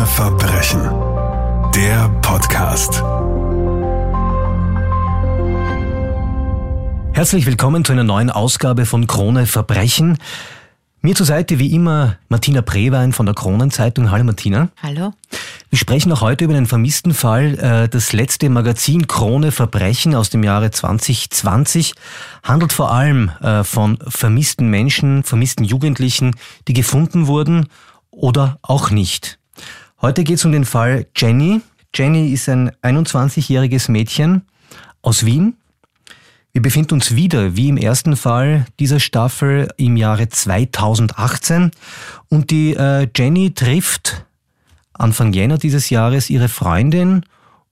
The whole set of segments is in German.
Krone Verbrechen. Der Podcast. Herzlich willkommen zu einer neuen Ausgabe von Krone Verbrechen. Mir zur Seite wie immer Martina Prewein von der Kronenzeitung. Hallo Martina. Hallo. Wir sprechen auch heute über einen vermissten Fall. Äh, das letzte Magazin Krone Verbrechen aus dem Jahre 2020 handelt vor allem äh, von vermissten Menschen, vermissten Jugendlichen, die gefunden wurden oder auch nicht. Heute geht es um den Fall Jenny. Jenny ist ein 21-jähriges Mädchen aus Wien, wir befinden uns wieder, wie im ersten Fall dieser Staffel, im Jahre 2018 und die äh, Jenny trifft Anfang Jänner dieses Jahres ihre Freundin,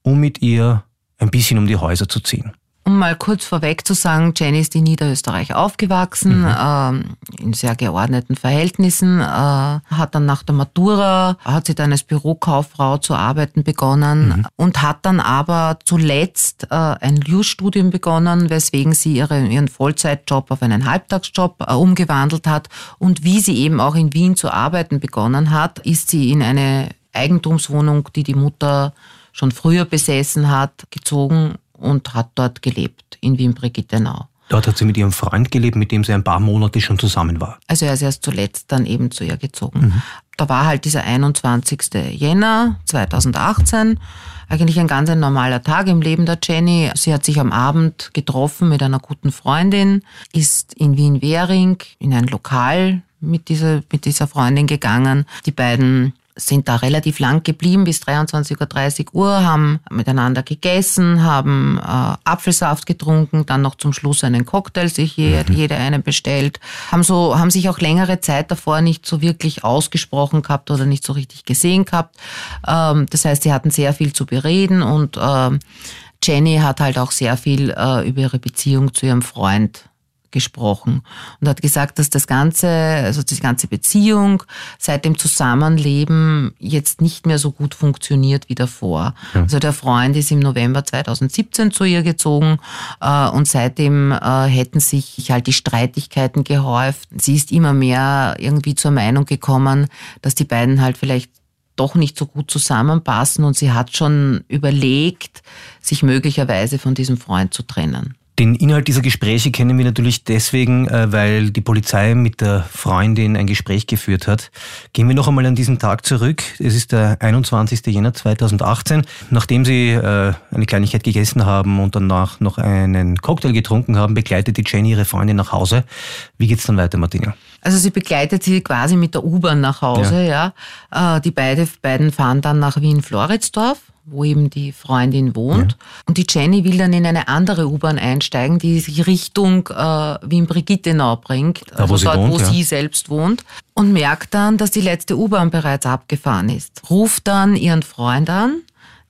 um mit ihr ein bisschen um die Häuser zu ziehen. Um mal kurz vorweg zu sagen, Jenny ist in Niederösterreich aufgewachsen, mhm. ähm, in sehr geordneten Verhältnissen, äh, hat dann nach der Matura, hat sie dann als Bürokauffrau zu arbeiten begonnen mhm. und hat dann aber zuletzt äh, ein Jus-Studium begonnen, weswegen sie ihre, ihren Vollzeitjob auf einen Halbtagsjob äh, umgewandelt hat. Und wie sie eben auch in Wien zu arbeiten begonnen hat, ist sie in eine Eigentumswohnung, die die Mutter schon früher besessen hat, gezogen und hat dort gelebt, in Wien-Brigittenau. Dort hat sie mit ihrem Freund gelebt, mit dem sie ein paar Monate schon zusammen war. Also er ist erst zuletzt dann eben zu ihr gezogen. Mhm. Da war halt dieser 21. Jänner 2018, eigentlich ein ganz ein normaler Tag im Leben der Jenny. Sie hat sich am Abend getroffen mit einer guten Freundin, ist in Wien-Währing in ein Lokal mit dieser, mit dieser Freundin gegangen. Die beiden sind da relativ lang geblieben bis 23.30 Uhr, haben miteinander gegessen, haben äh, Apfelsaft getrunken, dann noch zum Schluss einen Cocktail sich je, mhm. jeder einen bestellt, haben so, haben sich auch längere Zeit davor nicht so wirklich ausgesprochen gehabt oder nicht so richtig gesehen gehabt. Ähm, das heißt, sie hatten sehr viel zu bereden und ähm, Jenny hat halt auch sehr viel äh, über ihre Beziehung zu ihrem Freund gesprochen und hat gesagt, dass das ganze, also die ganze Beziehung seit dem Zusammenleben jetzt nicht mehr so gut funktioniert wie davor. Ja. Also der Freund ist im November 2017 zu ihr gezogen äh, und seitdem äh, hätten sich halt die Streitigkeiten gehäuft. Sie ist immer mehr irgendwie zur Meinung gekommen, dass die beiden halt vielleicht doch nicht so gut zusammenpassen und sie hat schon überlegt, sich möglicherweise von diesem Freund zu trennen. Den Inhalt dieser Gespräche kennen wir natürlich deswegen, äh, weil die Polizei mit der Freundin ein Gespräch geführt hat. Gehen wir noch einmal an diesen Tag zurück. Es ist der 21. Jänner 2018. Nachdem Sie äh, eine Kleinigkeit gegessen haben und danach noch einen Cocktail getrunken haben, begleitet die Jenny ihre Freundin nach Hause. Wie geht's dann weiter, Martina? Also sie begleitet sie quasi mit der U-Bahn nach Hause. Ja. ja. Äh, die beide, beiden fahren dann nach Wien-Floridsdorf wo eben die Freundin wohnt. Ja. Und die Jenny will dann in eine andere U-Bahn einsteigen, die sie Richtung äh, Wien-Brigittenau bringt, da, also wo dort, wohnt, wo ja. sie selbst wohnt. Und merkt dann, dass die letzte U-Bahn bereits abgefahren ist. Ruft dann ihren Freund an,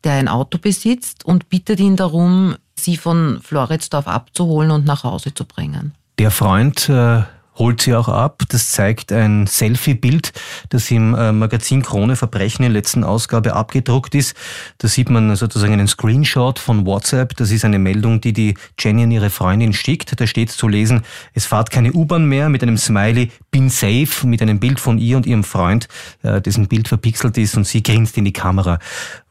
der ein Auto besitzt und bittet ihn darum, sie von Floridsdorf abzuholen und nach Hause zu bringen. Der Freund äh holt sie auch ab. Das zeigt ein Selfie-Bild, das im äh, Magazin Krone Verbrechen in der letzten Ausgabe abgedruckt ist. Da sieht man sozusagen einen Screenshot von WhatsApp. Das ist eine Meldung, die die Jenny an ihre Freundin schickt. Da steht zu lesen, es fahrt keine U-Bahn mehr mit einem Smiley, bin safe, mit einem Bild von ihr und ihrem Freund, äh, dessen Bild verpixelt ist und sie grinst in die Kamera.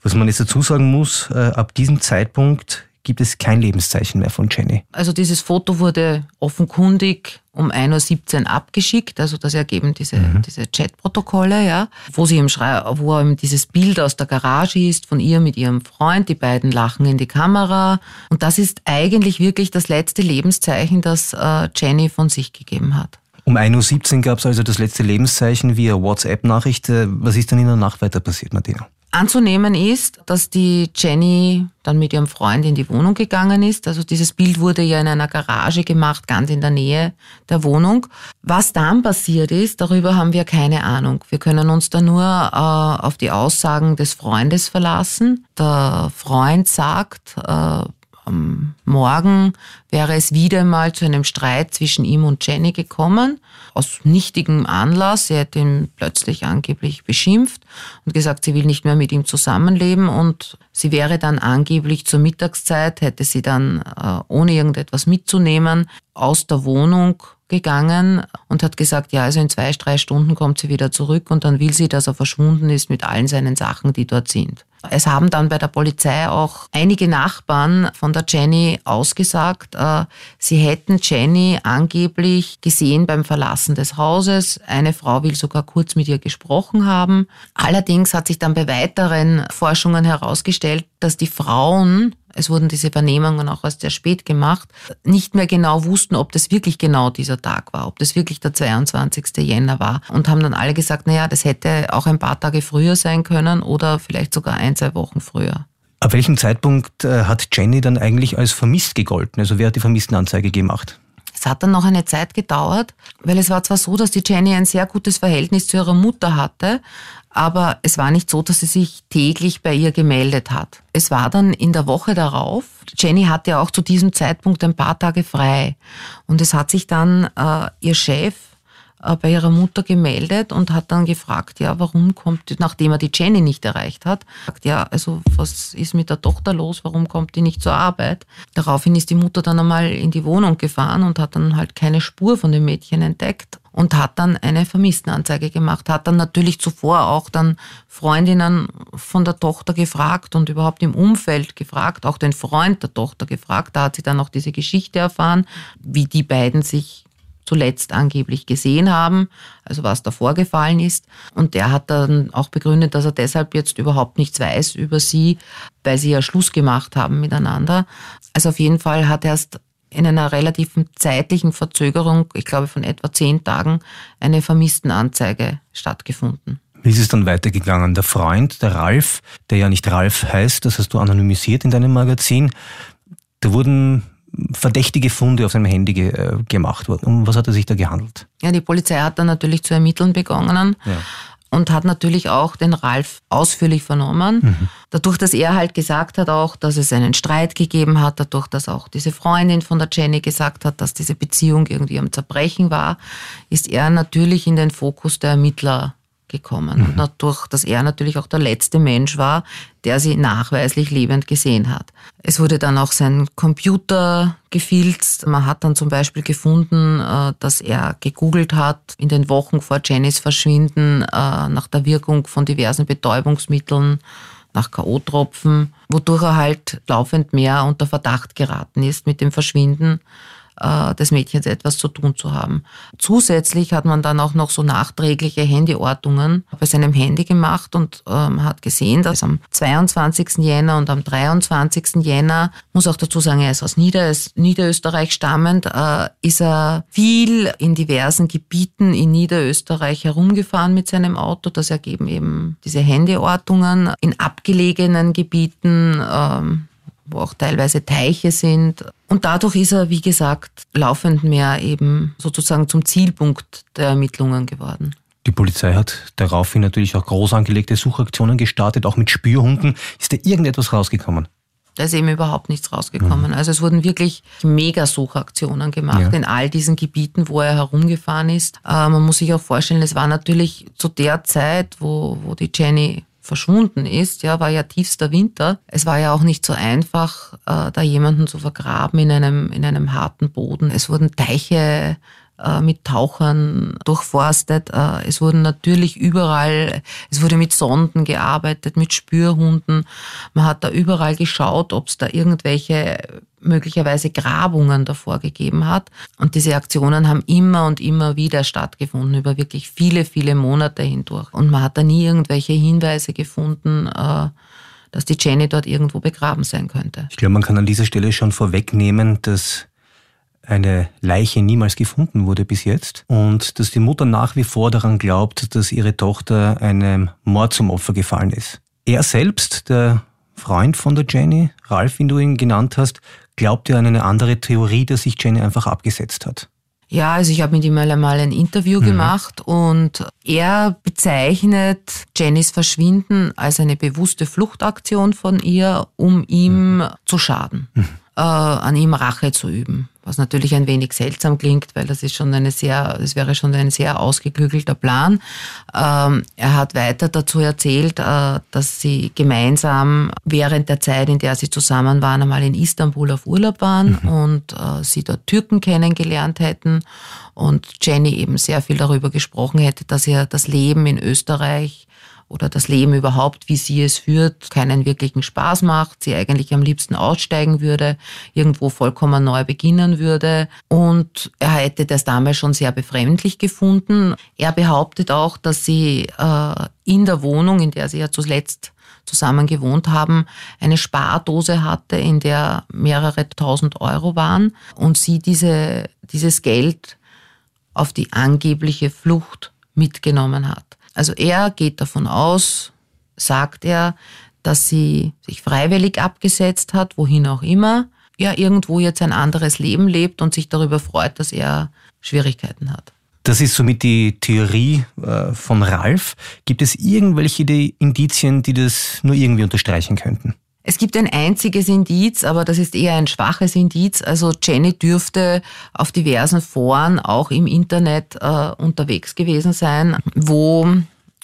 Was man jetzt dazu sagen muss, äh, ab diesem Zeitpunkt gibt es kein Lebenszeichen mehr von Jenny. Also dieses Foto wurde offenkundig um 1.17 Uhr abgeschickt, also das ergeben diese, mhm. diese Chatprotokolle, ja, wo sie im Schrei wo eben dieses Bild aus der Garage ist von ihr mit ihrem Freund, die beiden lachen in die Kamera und das ist eigentlich wirklich das letzte Lebenszeichen, das äh, Jenny von sich gegeben hat. Um 1.17 Uhr gab es also das letzte Lebenszeichen via WhatsApp-Nachricht. Äh, was ist dann in der Nacht weiter passiert, Martina? Anzunehmen ist, dass die Jenny dann mit ihrem Freund in die Wohnung gegangen ist. Also dieses Bild wurde ja in einer Garage gemacht, ganz in der Nähe der Wohnung. Was dann passiert ist, darüber haben wir keine Ahnung. Wir können uns da nur äh, auf die Aussagen des Freundes verlassen. Der Freund sagt, äh, am Morgen wäre es wieder mal zu einem Streit zwischen ihm und Jenny gekommen. Aus nichtigem Anlass. Sie hätte ihn plötzlich angeblich beschimpft und gesagt, sie will nicht mehr mit ihm zusammenleben und sie wäre dann angeblich zur Mittagszeit, hätte sie dann, äh, ohne irgendetwas mitzunehmen, aus der Wohnung gegangen und hat gesagt, ja, also in zwei, drei Stunden kommt sie wieder zurück und dann will sie, dass er verschwunden ist mit allen seinen Sachen, die dort sind. Es haben dann bei der Polizei auch einige Nachbarn von der Jenny ausgesagt, äh, sie hätten Jenny angeblich gesehen beim Verlassen des Hauses. Eine Frau will sogar kurz mit ihr gesprochen haben. Allerdings hat sich dann bei weiteren Forschungen herausgestellt, dass die Frauen es wurden diese Vernehmungen auch erst sehr spät gemacht, nicht mehr genau wussten, ob das wirklich genau dieser Tag war, ob das wirklich der 22. Jänner war und haben dann alle gesagt, naja, das hätte auch ein paar Tage früher sein können oder vielleicht sogar ein, zwei Wochen früher. Ab welchem Zeitpunkt äh, hat Jenny dann eigentlich als vermisst gegolten? Also wer hat die Vermisstenanzeige gemacht? Hat dann noch eine Zeit gedauert, weil es war zwar so, dass die Jenny ein sehr gutes Verhältnis zu ihrer Mutter hatte, aber es war nicht so, dass sie sich täglich bei ihr gemeldet hat. Es war dann in der Woche darauf. Jenny hatte auch zu diesem Zeitpunkt ein paar Tage frei und es hat sich dann äh, ihr Chef bei ihrer Mutter gemeldet und hat dann gefragt, ja, warum kommt, nachdem er die Jenny nicht erreicht hat, sagt, ja, also was ist mit der Tochter los, warum kommt die nicht zur Arbeit? Daraufhin ist die Mutter dann einmal in die Wohnung gefahren und hat dann halt keine Spur von dem Mädchen entdeckt und hat dann eine Vermisstenanzeige gemacht, hat dann natürlich zuvor auch dann Freundinnen von der Tochter gefragt und überhaupt im Umfeld gefragt, auch den Freund der Tochter gefragt, da hat sie dann auch diese Geschichte erfahren, wie die beiden sich zuletzt angeblich gesehen haben, also was da vorgefallen ist. Und der hat dann auch begründet, dass er deshalb jetzt überhaupt nichts weiß über sie, weil sie ja Schluss gemacht haben miteinander. Also auf jeden Fall hat erst in einer relativen zeitlichen Verzögerung, ich glaube von etwa zehn Tagen, eine Vermisstenanzeige stattgefunden. Wie ist es dann weitergegangen? Der Freund, der Ralf, der ja nicht Ralf heißt, das hast du anonymisiert in deinem Magazin, da wurden verdächtige Funde auf seinem Handy ge äh, gemacht worden. Um was hat er sich da gehandelt? Ja, die Polizei hat dann natürlich zu ermitteln begonnen. Ja. Und hat natürlich auch den Ralf ausführlich vernommen. Mhm. Dadurch, dass er halt gesagt hat auch, dass es einen Streit gegeben hat, dadurch, dass auch diese Freundin von der Jenny gesagt hat, dass diese Beziehung irgendwie am Zerbrechen war, ist er natürlich in den Fokus der Ermittler gekommen. Mhm. Und dadurch, dass er natürlich auch der letzte Mensch war, der sie nachweislich lebend gesehen hat. Es wurde dann auch sein Computer gefilzt. Man hat dann zum Beispiel gefunden, äh, dass er gegoogelt hat in den Wochen vor Jennys Verschwinden äh, nach der Wirkung von diversen Betäubungsmitteln nach K.O.-Tropfen, wodurch er halt laufend mehr unter Verdacht geraten ist mit dem Verschwinden äh, des Mädchens etwas zu tun zu haben. Zusätzlich hat man dann auch noch so nachträgliche Handyortungen bei seinem Handy gemacht und ähm, hat gesehen, dass am 22. Jänner und am 23. Jänner, muss auch dazu sagen, er ist aus Nieder Niederösterreich stammend, äh, ist er viel in diversen Gebieten in Niederösterreich herumgefahren mit seinem Auto. Das ergeben eben diese Handyortungen in abgelegenen Gebieten. Ähm, wo auch teilweise Teiche sind. Und dadurch ist er, wie gesagt, laufend mehr eben sozusagen zum Zielpunkt der Ermittlungen geworden. Die Polizei hat daraufhin natürlich auch groß angelegte Suchaktionen gestartet, auch mit Spürhunden. Ist da irgendetwas rausgekommen? Da ist eben überhaupt nichts rausgekommen. Mhm. Also es wurden wirklich Megasuchaktionen gemacht ja. in all diesen Gebieten, wo er herumgefahren ist. Äh, man muss sich auch vorstellen, es war natürlich zu der Zeit, wo, wo die Jenny verschwunden ist, ja, war ja tiefster Winter. Es war ja auch nicht so einfach, äh, da jemanden zu vergraben in einem, in einem harten Boden. Es wurden Teiche mit Tauchern durchforstet. Äh, es wurden natürlich überall, es wurde mit Sonden gearbeitet, mit Spürhunden. Man hat da überall geschaut, ob es da irgendwelche möglicherweise Grabungen davor gegeben hat. Und diese Aktionen haben immer und immer wieder stattgefunden, über wirklich viele, viele Monate hindurch. Und man hat da nie irgendwelche Hinweise gefunden, äh, dass die Jenny dort irgendwo begraben sein könnte. Ich glaube, man kann an dieser Stelle schon vorwegnehmen, dass eine Leiche niemals gefunden wurde bis jetzt und dass die Mutter nach wie vor daran glaubt, dass ihre Tochter einem Mord zum Opfer gefallen ist. Er selbst, der Freund von der Jenny, Ralf, wie du ihn genannt hast, glaubt ihr an eine andere Theorie, dass sich Jenny einfach abgesetzt hat? Ja, also ich habe mit ihm einmal ein Interview mhm. gemacht und er bezeichnet Jennys Verschwinden als eine bewusste Fluchtaktion von ihr, um ihm mhm. zu schaden, mhm. äh, an ihm Rache zu üben was natürlich ein wenig seltsam klingt, weil das ist schon eine sehr, das wäre schon ein sehr ausgeklügelter Plan. Ähm, er hat weiter dazu erzählt, äh, dass sie gemeinsam während der Zeit, in der sie zusammen waren, einmal in Istanbul auf Urlaub waren mhm. und äh, sie dort Türken kennengelernt hätten und Jenny eben sehr viel darüber gesprochen hätte, dass ihr das Leben in Österreich oder das Leben überhaupt, wie sie es führt, keinen wirklichen Spaß macht, sie eigentlich am liebsten aussteigen würde, irgendwo vollkommen neu beginnen würde. Und er hätte das damals schon sehr befremdlich gefunden. Er behauptet auch, dass sie äh, in der Wohnung, in der sie ja zuletzt zusammen gewohnt haben, eine Spardose hatte, in der mehrere tausend Euro waren und sie diese, dieses Geld auf die angebliche Flucht mitgenommen hat. Also er geht davon aus, sagt er, dass sie sich freiwillig abgesetzt hat, wohin auch immer, ja irgendwo jetzt ein anderes Leben lebt und sich darüber freut, dass er Schwierigkeiten hat. Das ist somit die Theorie äh, von Ralf. Gibt es irgendwelche Indizien, die das nur irgendwie unterstreichen könnten? Es gibt ein einziges Indiz, aber das ist eher ein schwaches Indiz. Also Jenny dürfte auf diversen Foren, auch im Internet, äh, unterwegs gewesen sein, wo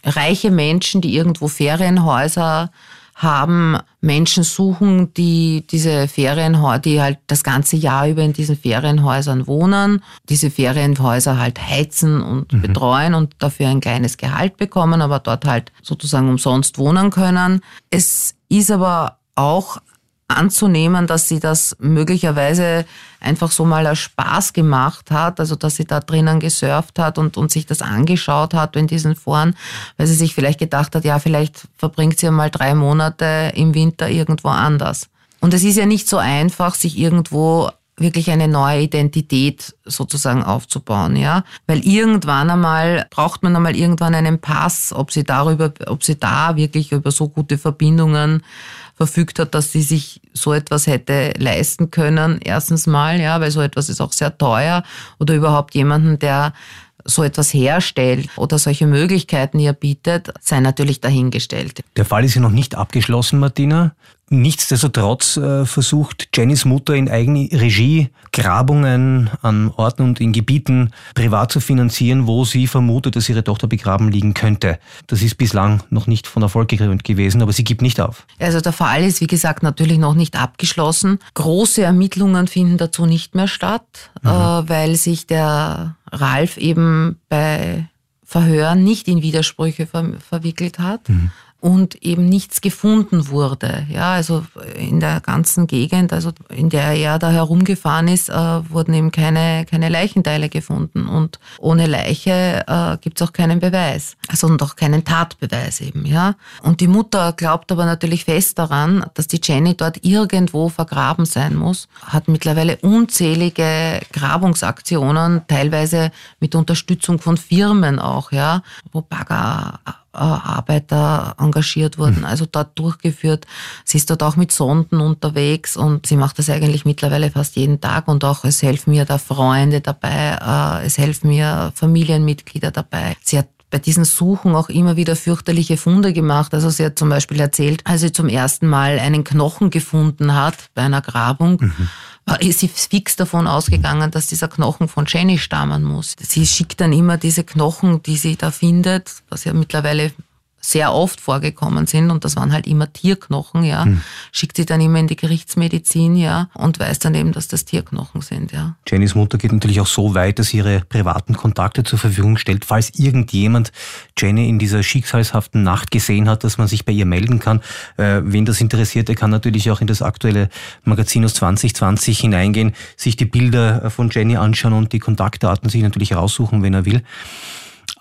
reiche Menschen, die irgendwo Ferienhäuser haben, Menschen suchen, die diese Ferienhäuser, die halt das ganze Jahr über in diesen Ferienhäusern wohnen, diese Ferienhäuser halt heizen und mhm. betreuen und dafür ein kleines Gehalt bekommen, aber dort halt sozusagen umsonst wohnen können. Es ist aber auch anzunehmen, dass sie das möglicherweise einfach so mal als Spaß gemacht hat, also dass sie da drinnen gesurft hat und, und sich das angeschaut hat in diesen Foren, weil sie sich vielleicht gedacht hat, ja, vielleicht verbringt sie mal drei Monate im Winter irgendwo anders. Und es ist ja nicht so einfach, sich irgendwo wirklich eine neue Identität sozusagen aufzubauen, ja, weil irgendwann einmal braucht man einmal irgendwann einen Pass, ob sie darüber, ob sie da wirklich über so gute Verbindungen verfügt hat, dass sie sich so etwas hätte leisten können. Erstens mal, ja, weil so etwas ist auch sehr teuer oder überhaupt jemanden, der so etwas herstellt oder solche Möglichkeiten ihr bietet, sei natürlich dahingestellt. Der Fall ist ja noch nicht abgeschlossen, Martina. Nichtsdestotrotz äh, versucht Jennys Mutter in eigener Regie Grabungen an Orten und in Gebieten privat zu finanzieren, wo sie vermutet, dass ihre Tochter begraben liegen könnte. Das ist bislang noch nicht von Erfolg gekrönt gewesen, aber sie gibt nicht auf. Also der Fall ist, wie gesagt, natürlich noch nicht abgeschlossen. Große Ermittlungen finden dazu nicht mehr statt, mhm. äh, weil sich der Ralf eben bei Verhören nicht in Widersprüche ver verwickelt hat. Mhm und eben nichts gefunden wurde. Ja, also in der ganzen Gegend, also in der er da herumgefahren ist, äh, wurden eben keine, keine Leichenteile gefunden. Und ohne Leiche äh, gibt es auch keinen Beweis. Also und auch keinen Tatbeweis eben, ja. Und die Mutter glaubt aber natürlich fest daran, dass die Jenny dort irgendwo vergraben sein muss, hat mittlerweile unzählige Grabungsaktionen, teilweise mit Unterstützung von Firmen auch, ja, wo Bagger Arbeiter engagiert wurden, mhm. also dort durchgeführt. Sie ist dort auch mit Sonden unterwegs und sie macht das eigentlich mittlerweile fast jeden Tag und auch es helfen mir da Freunde dabei, äh, es helfen mir Familienmitglieder dabei. Sie hat bei diesen Suchen auch immer wieder fürchterliche Funde gemacht. Also sie hat zum Beispiel erzählt, als sie zum ersten Mal einen Knochen gefunden hat bei einer Grabung, mhm ist sie fix davon ausgegangen, dass dieser Knochen von Jenny stammen muss. Sie schickt dann immer diese Knochen, die sie da findet, was ja mittlerweile sehr oft vorgekommen sind und das waren halt immer Tierknochen, ja, hm. schickt sie dann immer in die Gerichtsmedizin, ja, und weiß dann eben, dass das Tierknochen sind, ja. Jennys Mutter geht natürlich auch so weit, dass sie ihre privaten Kontakte zur Verfügung stellt, falls irgendjemand Jenny in dieser schicksalshaften Nacht gesehen hat, dass man sich bei ihr melden kann. Äh, wen das interessiert, der kann natürlich auch in das aktuelle Magazin aus 2020 hineingehen, sich die Bilder von Jenny anschauen und die Kontaktdaten sich natürlich raussuchen, wenn er will.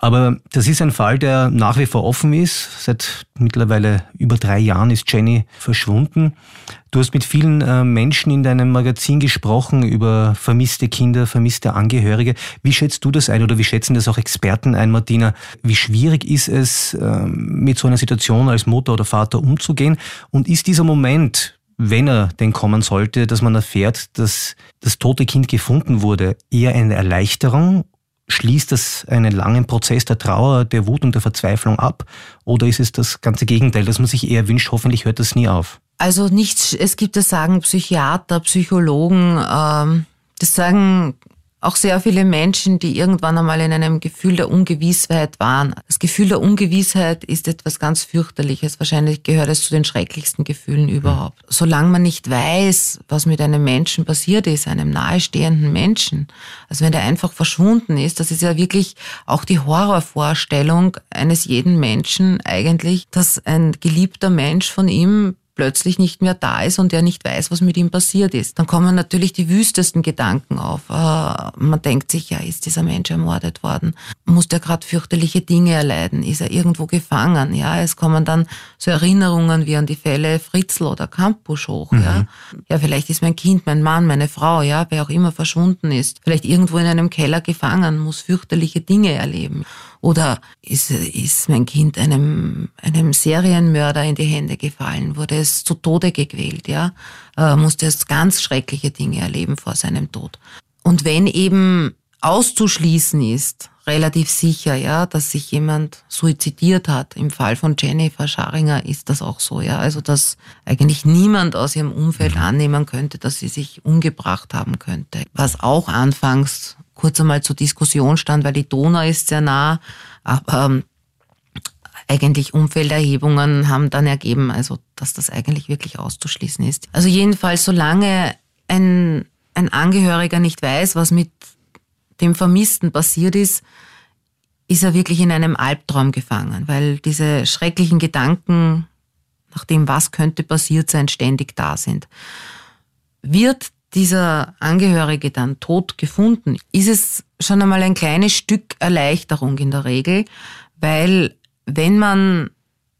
Aber das ist ein Fall, der nach wie vor offen ist. Seit mittlerweile über drei Jahren ist Jenny verschwunden. Du hast mit vielen äh, Menschen in deinem Magazin gesprochen über vermisste Kinder, vermisste Angehörige. Wie schätzt du das ein oder wie schätzen das auch Experten ein, Martina? Wie schwierig ist es, ähm, mit so einer Situation als Mutter oder Vater umzugehen? Und ist dieser Moment, wenn er denn kommen sollte, dass man erfährt, dass das tote Kind gefunden wurde, eher eine Erleichterung Schließt das einen langen Prozess der Trauer, der Wut und der Verzweiflung ab? Oder ist es das ganze Gegenteil, dass man sich eher wünscht, hoffentlich hört das nie auf? Also nichts, es gibt das sagen Psychiater, Psychologen, ähm, Das sagen auch sehr viele Menschen, die irgendwann einmal in einem Gefühl der Ungewissheit waren. Das Gefühl der Ungewissheit ist etwas ganz fürchterliches. Wahrscheinlich gehört es zu den schrecklichsten Gefühlen überhaupt. Mhm. Solange man nicht weiß, was mit einem Menschen passiert ist, einem nahestehenden Menschen, also wenn der einfach verschwunden ist, das ist ja wirklich auch die Horrorvorstellung eines jeden Menschen eigentlich, dass ein geliebter Mensch von ihm plötzlich nicht mehr da ist und er nicht weiß, was mit ihm passiert ist. Dann kommen natürlich die wüstesten Gedanken auf. Äh, man denkt sich, ja, ist dieser Mensch ermordet worden? Muss der gerade fürchterliche Dinge erleiden? Ist er irgendwo gefangen? Ja, es kommen dann so Erinnerungen wie an die Fälle Fritzl oder Campus hoch. Mhm. Ja, ja, vielleicht ist mein Kind, mein Mann, meine Frau, ja, wer auch immer verschwunden ist, vielleicht irgendwo in einem Keller gefangen, muss fürchterliche Dinge erleben. Oder ist, ist mein Kind einem, einem Serienmörder in die Hände gefallen, wurde es zu Tode gequält, ja, äh, musste es ganz schreckliche Dinge erleben vor seinem Tod. Und wenn eben auszuschließen ist, relativ sicher, ja, dass sich jemand suizidiert hat. Im Fall von Jennifer Scharinger ist das auch so, ja. Also, dass eigentlich niemand aus ihrem Umfeld annehmen könnte, dass sie sich umgebracht haben könnte. Was auch anfangs kurz einmal zur Diskussion stand, weil die Donau ist sehr nah, aber ähm, eigentlich Umfelderhebungen haben dann ergeben, also dass das eigentlich wirklich auszuschließen ist. Also jedenfalls, solange ein, ein Angehöriger nicht weiß, was mit dem Vermissten passiert ist, ist er wirklich in einem Albtraum gefangen, weil diese schrecklichen Gedanken nach dem, was könnte passiert sein, ständig da sind. Wird dieser Angehörige dann tot gefunden, ist es schon einmal ein kleines Stück Erleichterung in der Regel, weil wenn man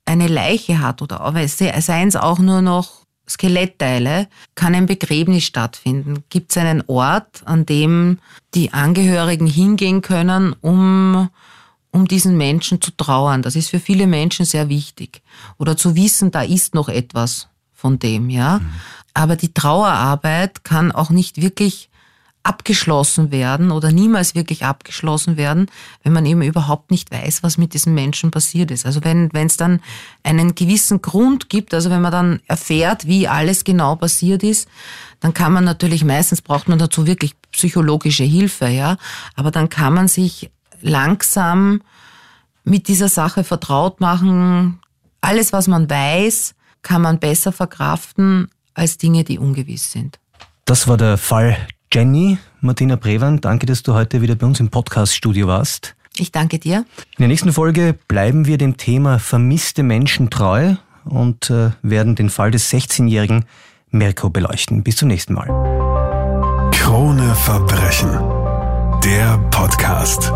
eine Leiche hat oder seien es auch nur noch Skelettteile, kann ein Begräbnis stattfinden. Gibt es einen Ort, an dem die Angehörigen hingehen können, um, um diesen Menschen zu trauern. Das ist für viele Menschen sehr wichtig. Oder zu wissen, da ist noch etwas von dem, ja. Mhm. Aber die Trauerarbeit kann auch nicht wirklich abgeschlossen werden oder niemals wirklich abgeschlossen werden, wenn man eben überhaupt nicht weiß, was mit diesem Menschen passiert ist. Also wenn wenn es dann einen gewissen Grund gibt, also wenn man dann erfährt, wie alles genau passiert ist, dann kann man natürlich meistens braucht man dazu wirklich psychologische Hilfe, ja, aber dann kann man sich langsam mit dieser Sache vertraut machen. Alles, was man weiß, kann man besser verkraften als Dinge, die ungewiss sind. Das war der Fall Jenny. Martina Brewan, danke, dass du heute wieder bei uns im Podcast-Studio warst. Ich danke dir. In der nächsten Folge bleiben wir dem Thema vermisste Menschen treu und äh, werden den Fall des 16-jährigen Mirko beleuchten. Bis zum nächsten Mal. Krone Verbrechen. Der Podcast.